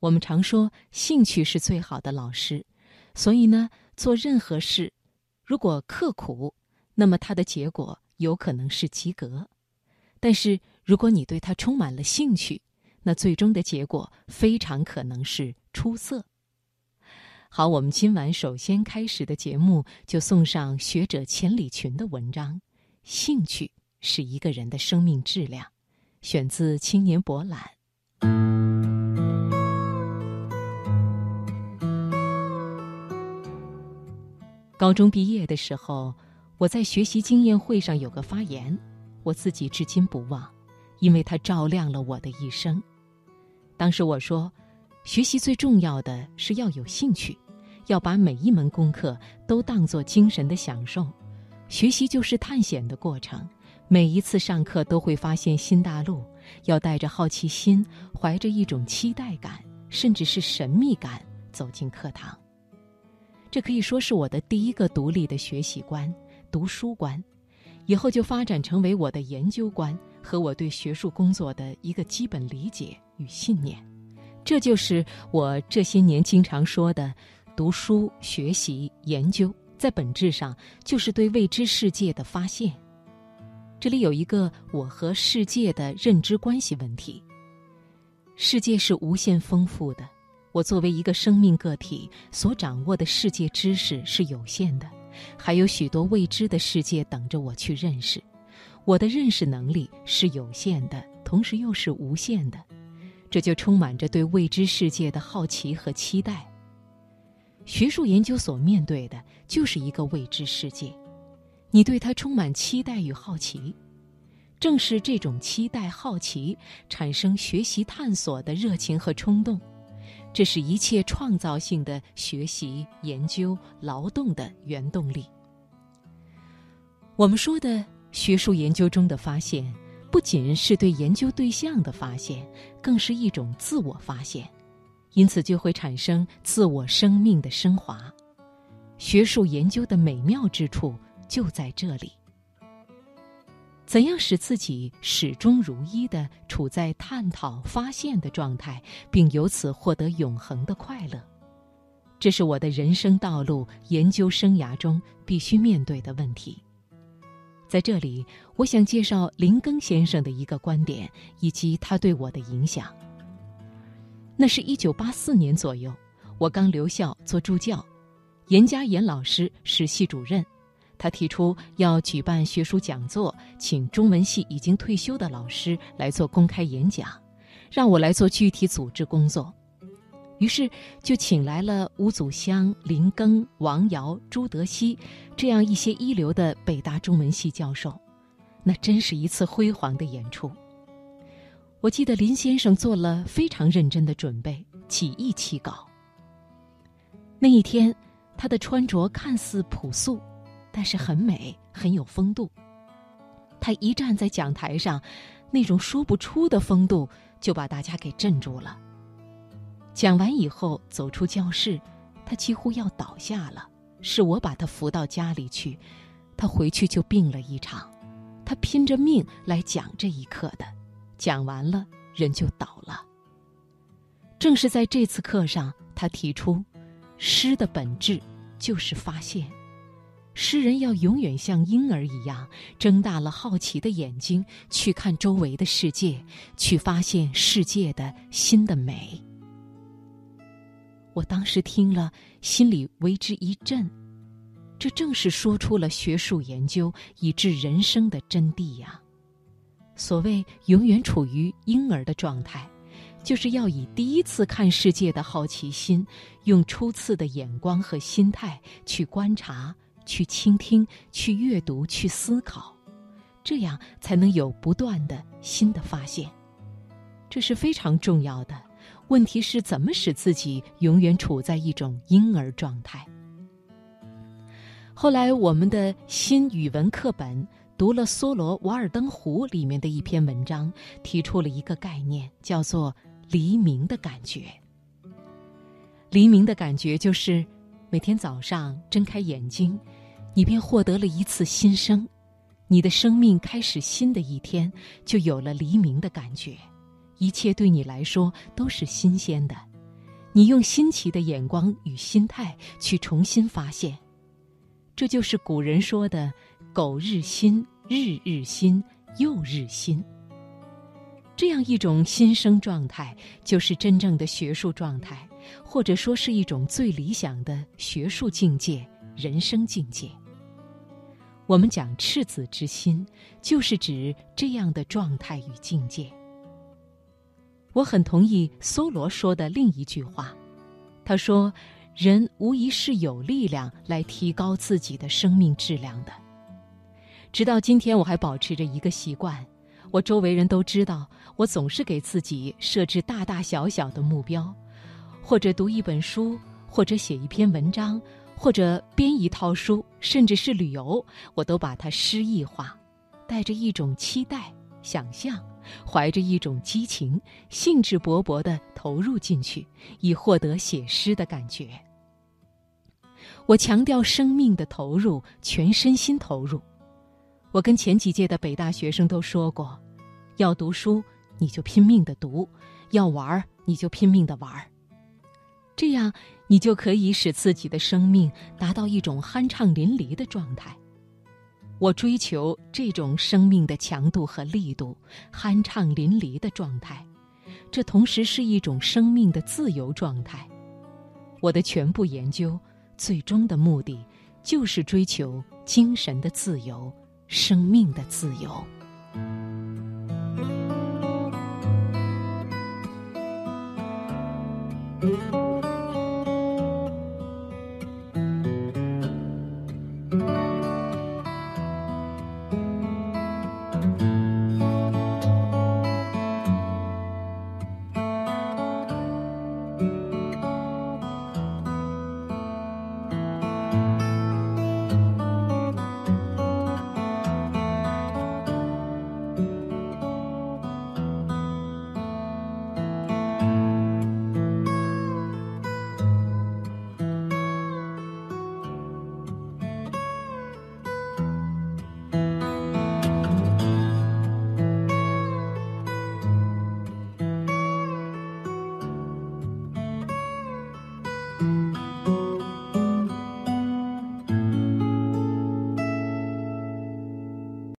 我们常说兴趣是最好的老师，所以呢，做任何事，如果刻苦，那么它的结果有可能是及格；但是如果你对它充满了兴趣，那最终的结果非常可能是出色。好，我们今晚首先开始的节目就送上学者钱理群的文章：兴趣是一个人的生命质量，选自《青年博览》。高中毕业的时候，我在学习经验会上有个发言，我自己至今不忘，因为它照亮了我的一生。当时我说。学习最重要的是要有兴趣，要把每一门功课都当作精神的享受。学习就是探险的过程，每一次上课都会发现新大陆。要带着好奇心，怀着一种期待感，甚至是神秘感走进课堂。这可以说是我的第一个独立的学习观——读书观。以后就发展成为我的研究观和我对学术工作的一个基本理解与信念。这就是我这些年经常说的：读书、学习、研究，在本质上就是对未知世界的发现。这里有一个我和世界的认知关系问题。世界是无限丰富的，我作为一个生命个体所掌握的世界知识是有限的，还有许多未知的世界等着我去认识。我的认识能力是有限的，同时又是无限的。这就充满着对未知世界的好奇和期待。学术研究所面对的就是一个未知世界，你对它充满期待与好奇，正是这种期待、好奇产生学习探索的热情和冲动，这是一切创造性的学习、研究、劳动的原动力。我们说的学术研究中的发现。不仅是对研究对象的发现，更是一种自我发现，因此就会产生自我生命的升华。学术研究的美妙之处就在这里。怎样使自己始终如一的处在探讨、发现的状态，并由此获得永恒的快乐？这是我的人生道路、研究生涯中必须面对的问题。在这里，我想介绍林庚先生的一个观点，以及他对我的影响。那是一九八四年左右，我刚留校做助教，严家岩老师是系主任，他提出要举办学术讲座，请中文系已经退休的老师来做公开演讲，让我来做具体组织工作。于是就请来了吴祖湘、林庚、王尧、朱德熙，这样一些一流的北大中文系教授，那真是一次辉煌的演出。我记得林先生做了非常认真的准备，起意起稿。那一天，他的穿着看似朴素，但是很美，很有风度。他一站在讲台上，那种说不出的风度就把大家给镇住了。讲完以后，走出教室，他几乎要倒下了。是我把他扶到家里去，他回去就病了一场。他拼着命来讲这一课的，讲完了人就倒了。正是在这次课上，他提出，诗的本质就是发现，诗人要永远像婴儿一样，睁大了好奇的眼睛去看周围的世界，去发现世界的新的美。我当时听了，心里为之一震。这正是说出了学术研究以致人生的真谛呀。所谓永远处于婴儿的状态，就是要以第一次看世界的好奇心，用初次的眼光和心态去观察、去倾听、去阅读、去思考，这样才能有不断的新的发现。这是非常重要的。问题是怎么使自己永远处在一种婴儿状态？后来，我们的新语文课本读了梭罗《瓦尔登湖》里面的一篇文章，提出了一个概念，叫做“黎明的感觉”。黎明的感觉就是每天早上睁开眼睛，你便获得了一次新生，你的生命开始新的一天，就有了黎明的感觉。一切对你来说都是新鲜的，你用新奇的眼光与心态去重新发现，这就是古人说的“苟日新，日日新，又日新”。这样一种新生状态，就是真正的学术状态，或者说是一种最理想的学术境界、人生境界。我们讲赤子之心，就是指这样的状态与境界。我很同意梭罗说的另一句话，他说：“人无疑是有力量来提高自己的生命质量的。”直到今天，我还保持着一个习惯，我周围人都知道，我总是给自己设置大大小小的目标，或者读一本书，或者写一篇文章，或者编一套书，甚至是旅游，我都把它诗意化，带着一种期待、想象。怀着一种激情，兴致勃勃地投入进去，以获得写诗的感觉。我强调生命的投入，全身心投入。我跟前几届的北大学生都说过：要读书，你就拼命的读；要玩儿，你就拼命的玩儿。这样，你就可以使自己的生命达到一种酣畅淋漓的状态。我追求这种生命的强度和力度，酣畅淋漓的状态，这同时是一种生命的自由状态。我的全部研究，最终的目的，就是追求精神的自由，生命的自由。